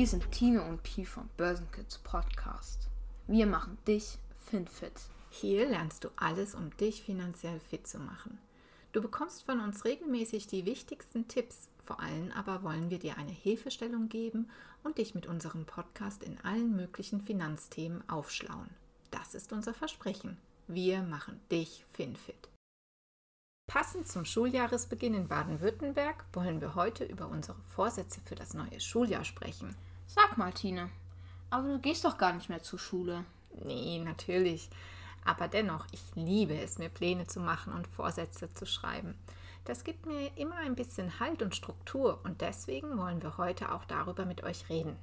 Hier sind Tine und Pi vom Börsenkids Podcast. Wir machen dich FinFit. Hier lernst du alles, um dich finanziell fit zu machen. Du bekommst von uns regelmäßig die wichtigsten Tipps. Vor allem aber wollen wir dir eine Hilfestellung geben und dich mit unserem Podcast in allen möglichen Finanzthemen aufschlauen. Das ist unser Versprechen. Wir machen dich FinFit. Passend zum Schuljahresbeginn in Baden-Württemberg wollen wir heute über unsere Vorsätze für das neue Schuljahr sprechen. Sag mal, Tine, aber du gehst doch gar nicht mehr zur Schule. Nee, natürlich. Aber dennoch, ich liebe es, mir Pläne zu machen und Vorsätze zu schreiben. Das gibt mir immer ein bisschen Halt und Struktur und deswegen wollen wir heute auch darüber mit euch reden.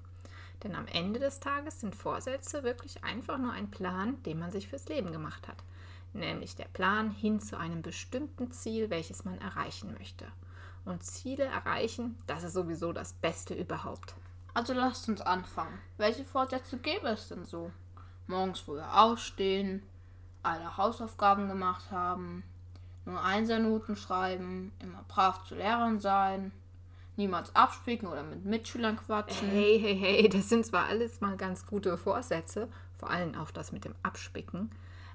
Denn am Ende des Tages sind Vorsätze wirklich einfach nur ein Plan, den man sich fürs Leben gemacht hat. Nämlich der Plan hin zu einem bestimmten Ziel, welches man erreichen möchte. Und Ziele erreichen, das ist sowieso das Beste überhaupt. Also lasst uns anfangen. Welche Vorsätze gäbe es denn so? Morgens früher aufstehen, alle Hausaufgaben gemacht haben, nur Einsernoten schreiben, immer brav zu Lehrern sein, niemals abspicken oder mit Mitschülern quatschen. Hey, hey, hey, das sind zwar alles mal ganz gute Vorsätze, vor allem auch das mit dem Abspicken,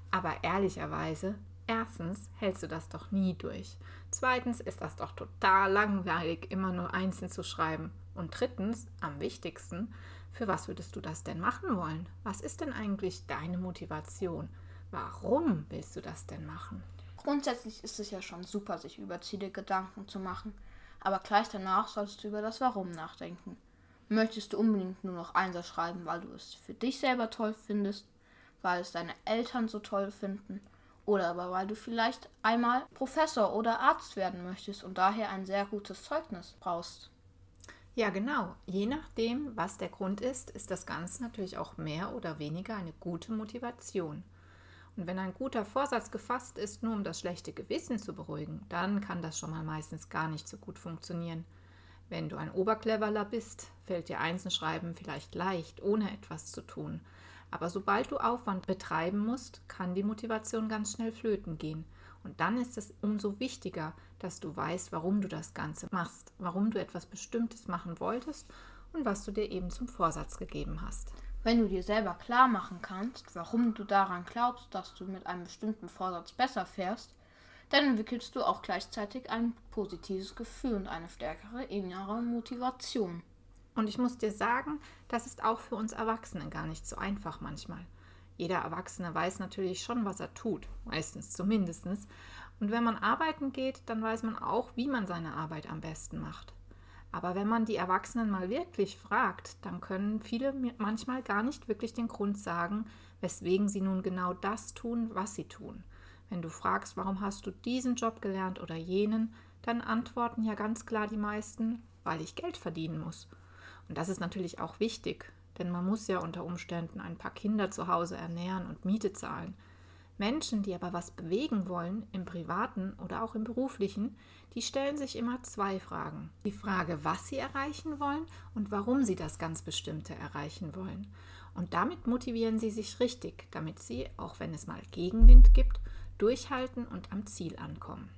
aber ehrlicherweise, erstens hältst du das doch nie durch. Zweitens ist das doch total langweilig, immer nur einzeln zu schreiben. Und drittens, am wichtigsten, für was würdest du das denn machen wollen? Was ist denn eigentlich deine Motivation? Warum willst du das denn machen? Grundsätzlich ist es ja schon super, sich über Ziele Gedanken zu machen, aber gleich danach solltest du über das Warum nachdenken. Möchtest du unbedingt nur noch Einser schreiben, weil du es für dich selber toll findest, weil es deine Eltern so toll finden oder aber weil du vielleicht einmal Professor oder Arzt werden möchtest und daher ein sehr gutes Zeugnis brauchst? Ja, genau. Je nachdem, was der Grund ist, ist das Ganze natürlich auch mehr oder weniger eine gute Motivation. Und wenn ein guter Vorsatz gefasst ist, nur um das schlechte Gewissen zu beruhigen, dann kann das schon mal meistens gar nicht so gut funktionieren. Wenn du ein Obercleverler bist, fällt dir Einzelschreiben vielleicht leicht, ohne etwas zu tun. Aber sobald du Aufwand betreiben musst, kann die Motivation ganz schnell flöten gehen. Und dann ist es umso wichtiger, dass du weißt, warum du das Ganze machst, warum du etwas Bestimmtes machen wolltest und was du dir eben zum Vorsatz gegeben hast. Wenn du dir selber klar machen kannst, warum du daran glaubst, dass du mit einem bestimmten Vorsatz besser fährst, dann entwickelst du auch gleichzeitig ein positives Gefühl und eine stärkere innere Motivation. Und ich muss dir sagen, das ist auch für uns Erwachsene gar nicht so einfach manchmal. Jeder Erwachsene weiß natürlich schon, was er tut, meistens zumindest. Und wenn man arbeiten geht, dann weiß man auch, wie man seine Arbeit am besten macht. Aber wenn man die Erwachsenen mal wirklich fragt, dann können viele manchmal gar nicht wirklich den Grund sagen, weswegen sie nun genau das tun, was sie tun. Wenn du fragst, warum hast du diesen Job gelernt oder jenen, dann antworten ja ganz klar die meisten, weil ich Geld verdienen muss. Und das ist natürlich auch wichtig, denn man muss ja unter Umständen ein paar Kinder zu Hause ernähren und Miete zahlen. Menschen, die aber was bewegen wollen, im privaten oder auch im beruflichen, die stellen sich immer zwei Fragen. Die Frage, was sie erreichen wollen und warum sie das ganz Bestimmte erreichen wollen. Und damit motivieren sie sich richtig, damit sie, auch wenn es mal Gegenwind gibt, durchhalten und am Ziel ankommen.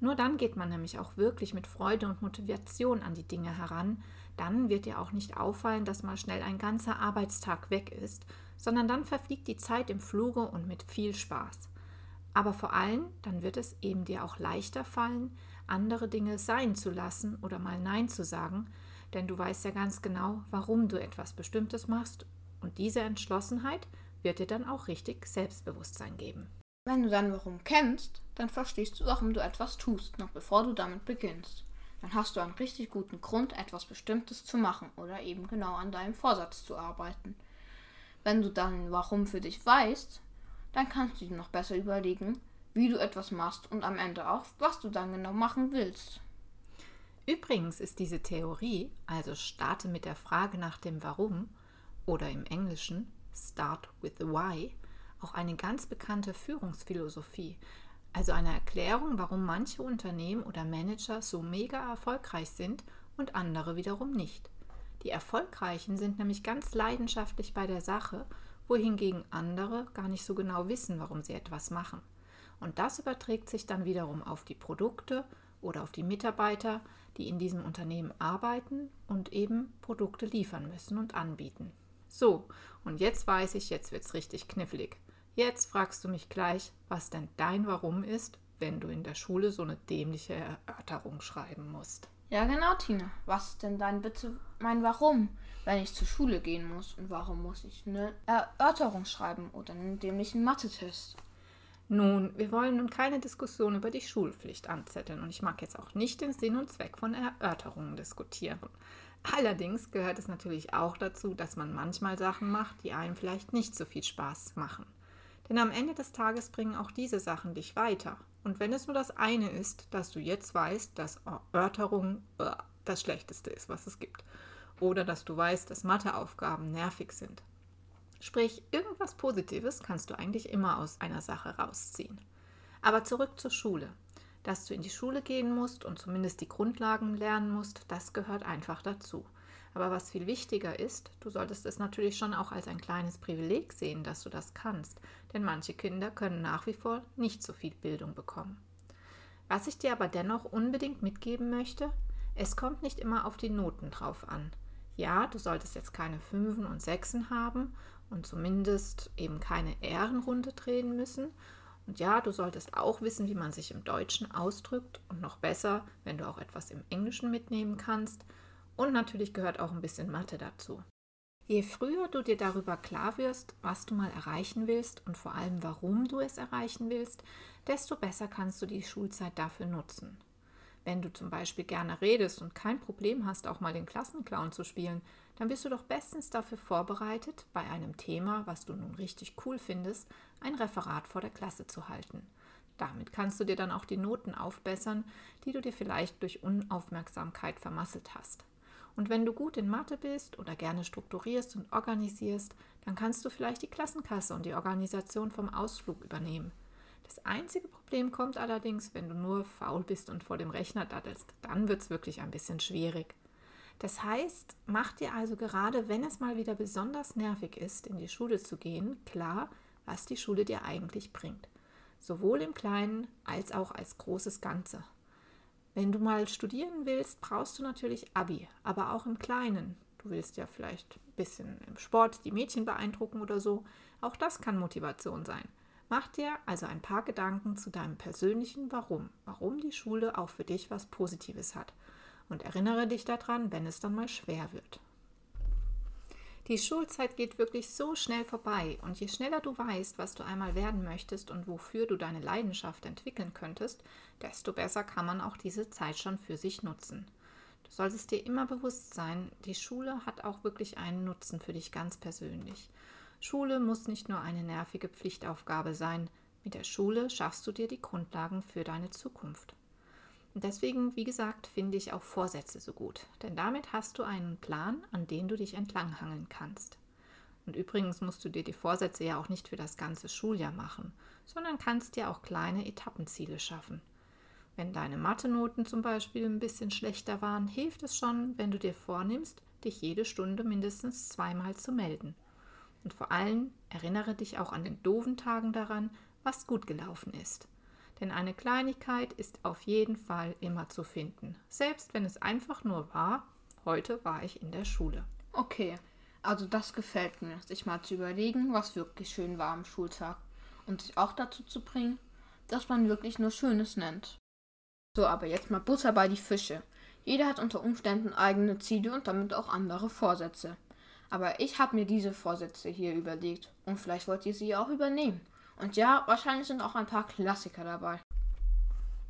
Nur dann geht man nämlich auch wirklich mit Freude und Motivation an die Dinge heran, dann wird dir auch nicht auffallen, dass mal schnell ein ganzer Arbeitstag weg ist, sondern dann verfliegt die Zeit im Fluge und mit viel Spaß. Aber vor allem, dann wird es eben dir auch leichter fallen, andere Dinge sein zu lassen oder mal Nein zu sagen, denn du weißt ja ganz genau, warum du etwas Bestimmtes machst und diese Entschlossenheit wird dir dann auch richtig Selbstbewusstsein geben. Wenn du dann Warum kennst, dann verstehst du, warum du etwas tust, noch bevor du damit beginnst dann hast du einen richtig guten Grund, etwas Bestimmtes zu machen oder eben genau an deinem Vorsatz zu arbeiten. Wenn du dann warum für dich weißt, dann kannst du dir noch besser überlegen, wie du etwas machst und am Ende auch, was du dann genau machen willst. Übrigens ist diese Theorie, also starte mit der Frage nach dem Warum oder im Englischen Start with the Why, auch eine ganz bekannte Führungsphilosophie, also eine Erklärung, warum manche Unternehmen oder Manager so mega erfolgreich sind und andere wiederum nicht. Die Erfolgreichen sind nämlich ganz leidenschaftlich bei der Sache, wohingegen andere gar nicht so genau wissen, warum sie etwas machen. Und das überträgt sich dann wiederum auf die Produkte oder auf die Mitarbeiter, die in diesem Unternehmen arbeiten und eben Produkte liefern müssen und anbieten. So, und jetzt weiß ich, jetzt wird es richtig knifflig. Jetzt fragst du mich gleich, was denn dein Warum ist, wenn du in der Schule so eine dämliche Erörterung schreiben musst. Ja, genau, Tina. Was ist denn dein bitte mein Warum, wenn ich zur Schule gehen muss? Und warum muss ich eine Erörterung schreiben oder einen dämlichen Mathe-Test? Nun, wir wollen nun keine Diskussion über die Schulpflicht anzetteln und ich mag jetzt auch nicht den Sinn und Zweck von Erörterungen diskutieren. Allerdings gehört es natürlich auch dazu, dass man manchmal Sachen macht, die einem vielleicht nicht so viel Spaß machen. Denn am Ende des Tages bringen auch diese Sachen dich weiter. Und wenn es nur das eine ist, dass du jetzt weißt, dass Erörterung äh, das Schlechteste ist, was es gibt. Oder dass du weißt, dass Matheaufgaben nervig sind. Sprich, irgendwas Positives kannst du eigentlich immer aus einer Sache rausziehen. Aber zurück zur Schule. Dass du in die Schule gehen musst und zumindest die Grundlagen lernen musst, das gehört einfach dazu. Aber was viel wichtiger ist, du solltest es natürlich schon auch als ein kleines Privileg sehen, dass du das kannst, denn manche Kinder können nach wie vor nicht so viel Bildung bekommen. Was ich dir aber dennoch unbedingt mitgeben möchte, es kommt nicht immer auf die Noten drauf an. Ja, du solltest jetzt keine Fünfen und Sechsen haben und zumindest eben keine Ehrenrunde drehen müssen. Und ja, du solltest auch wissen, wie man sich im Deutschen ausdrückt und noch besser, wenn du auch etwas im Englischen mitnehmen kannst. Und natürlich gehört auch ein bisschen Mathe dazu. Je früher du dir darüber klar wirst, was du mal erreichen willst und vor allem warum du es erreichen willst, desto besser kannst du die Schulzeit dafür nutzen. Wenn du zum Beispiel gerne redest und kein Problem hast, auch mal den Klassenclown zu spielen, dann bist du doch bestens dafür vorbereitet, bei einem Thema, was du nun richtig cool findest, ein Referat vor der Klasse zu halten. Damit kannst du dir dann auch die Noten aufbessern, die du dir vielleicht durch Unaufmerksamkeit vermasselt hast. Und wenn du gut in Mathe bist oder gerne strukturierst und organisierst, dann kannst du vielleicht die Klassenkasse und die Organisation vom Ausflug übernehmen. Das einzige Problem kommt allerdings, wenn du nur faul bist und vor dem Rechner daddelst. Dann wird es wirklich ein bisschen schwierig. Das heißt, mach dir also gerade, wenn es mal wieder besonders nervig ist, in die Schule zu gehen, klar, was die Schule dir eigentlich bringt. Sowohl im Kleinen als auch als großes Ganze. Wenn du mal studieren willst, brauchst du natürlich Abi, aber auch im Kleinen. Du willst ja vielleicht ein bisschen im Sport die Mädchen beeindrucken oder so. Auch das kann Motivation sein. Mach dir also ein paar Gedanken zu deinem persönlichen Warum, warum die Schule auch für dich was Positives hat. Und erinnere dich daran, wenn es dann mal schwer wird. Die Schulzeit geht wirklich so schnell vorbei und je schneller du weißt, was du einmal werden möchtest und wofür du deine Leidenschaft entwickeln könntest, desto besser kann man auch diese Zeit schon für sich nutzen. Du solltest dir immer bewusst sein, die Schule hat auch wirklich einen Nutzen für dich ganz persönlich. Schule muss nicht nur eine nervige Pflichtaufgabe sein, mit der Schule schaffst du dir die Grundlagen für deine Zukunft. Und deswegen, wie gesagt, finde ich auch Vorsätze so gut, denn damit hast du einen Plan, an den du dich entlanghangeln kannst. Und übrigens musst du dir die Vorsätze ja auch nicht für das ganze Schuljahr machen, sondern kannst dir auch kleine Etappenziele schaffen. Wenn deine Mathe-Noten zum Beispiel ein bisschen schlechter waren, hilft es schon, wenn du dir vornimmst, dich jede Stunde mindestens zweimal zu melden. Und vor allem erinnere dich auch an den doofen Tagen daran, was gut gelaufen ist. Denn eine Kleinigkeit ist auf jeden Fall immer zu finden, selbst wenn es einfach nur war, heute war ich in der Schule. Okay, also das gefällt mir, sich mal zu überlegen, was wirklich schön war am Schultag und sich auch dazu zu bringen, dass man wirklich nur Schönes nennt. So, aber jetzt mal Butter bei die Fische. Jeder hat unter Umständen eigene Ziele und damit auch andere Vorsätze. Aber ich habe mir diese Vorsätze hier überlegt und vielleicht wollt ihr sie auch übernehmen. Und ja, wahrscheinlich sind auch ein paar Klassiker dabei.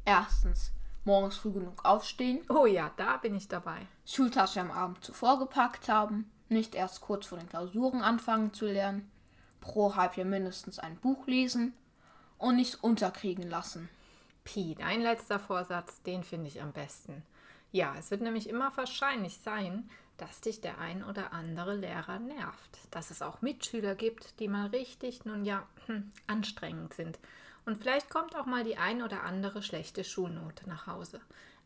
Erstens, morgens früh genug aufstehen. Oh ja, da bin ich dabei. Schultasche am Abend zuvor gepackt haben. Nicht erst kurz vor den Klausuren anfangen zu lernen. Pro Halbjahr mindestens ein Buch lesen. Und nicht unterkriegen lassen. Pi, dein letzter Vorsatz, den finde ich am besten. Ja, es wird nämlich immer wahrscheinlich sein, dass dich der ein oder andere Lehrer nervt. Dass es auch Mitschüler gibt, die mal richtig, nun ja, hm, anstrengend sind. Und vielleicht kommt auch mal die ein oder andere schlechte Schulnote nach Hause.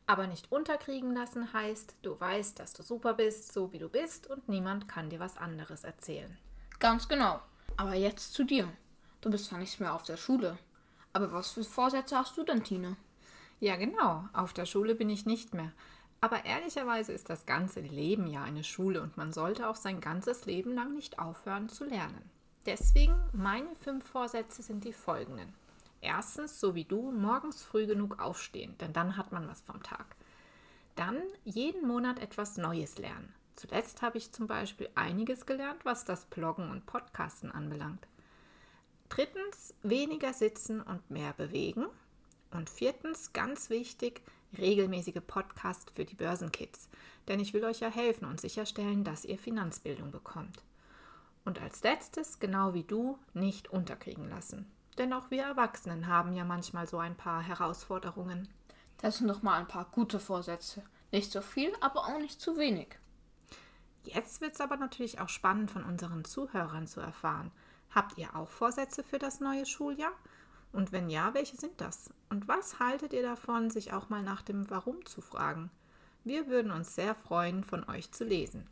Aber nicht unterkriegen lassen heißt, du weißt, dass du super bist, so wie du bist, und niemand kann dir was anderes erzählen. Ganz genau. Aber jetzt zu dir. Du bist zwar nicht mehr auf der Schule. Aber was für Vorsätze hast du denn, Tine? Ja, genau. Auf der Schule bin ich nicht mehr. Aber ehrlicherweise ist das ganze Leben ja eine Schule und man sollte auch sein ganzes Leben lang nicht aufhören zu lernen. Deswegen meine fünf Vorsätze sind die folgenden. Erstens, so wie du, morgens früh genug aufstehen, denn dann hat man was vom Tag. Dann jeden Monat etwas Neues lernen. Zuletzt habe ich zum Beispiel einiges gelernt, was das Bloggen und Podcasten anbelangt. Drittens, weniger sitzen und mehr bewegen. Und viertens, ganz wichtig, regelmäßige Podcast für die Börsenkids. Denn ich will euch ja helfen und sicherstellen, dass ihr Finanzbildung bekommt. Und als letztes, genau wie du, nicht unterkriegen lassen. Denn auch wir Erwachsenen haben ja manchmal so ein paar Herausforderungen. Das sind doch mal ein paar gute Vorsätze. Nicht so viel, aber auch nicht zu wenig. Jetzt wird es aber natürlich auch spannend von unseren Zuhörern zu erfahren. Habt ihr auch Vorsätze für das neue Schuljahr? Und wenn ja, welche sind das? Und was haltet ihr davon, sich auch mal nach dem Warum zu fragen? Wir würden uns sehr freuen, von euch zu lesen.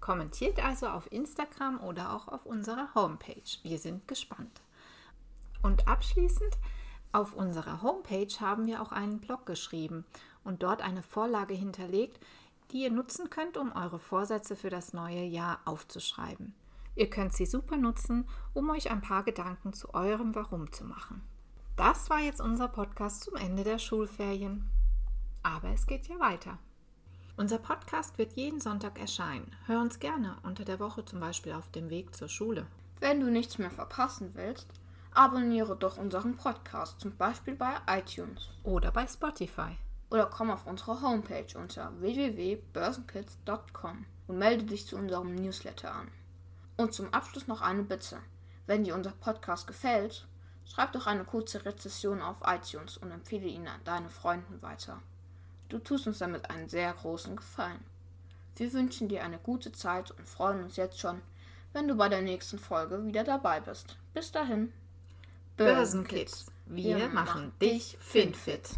Kommentiert also auf Instagram oder auch auf unserer Homepage. Wir sind gespannt. Und abschließend, auf unserer Homepage haben wir auch einen Blog geschrieben und dort eine Vorlage hinterlegt, die ihr nutzen könnt, um eure Vorsätze für das neue Jahr aufzuschreiben. Ihr könnt sie super nutzen, um euch ein paar Gedanken zu eurem Warum zu machen. Das war jetzt unser Podcast zum Ende der Schulferien. Aber es geht ja weiter. Unser Podcast wird jeden Sonntag erscheinen. Hör uns gerne unter der Woche zum Beispiel auf dem Weg zur Schule. Wenn du nichts mehr verpassen willst, abonniere doch unseren Podcast, zum Beispiel bei iTunes oder bei Spotify. Oder komm auf unsere Homepage unter www.börsenkids.com und melde dich zu unserem Newsletter an. Und zum Abschluss noch eine Bitte. Wenn dir unser Podcast gefällt, schreib doch eine kurze Rezession auf iTunes und empfehle ihn an deine Freunden weiter. Du tust uns damit einen sehr großen Gefallen. Wir wünschen dir eine gute Zeit und freuen uns jetzt schon, wenn du bei der nächsten Folge wieder dabei bist. Bis dahin. Börsenkids, wir, machen dich finfit.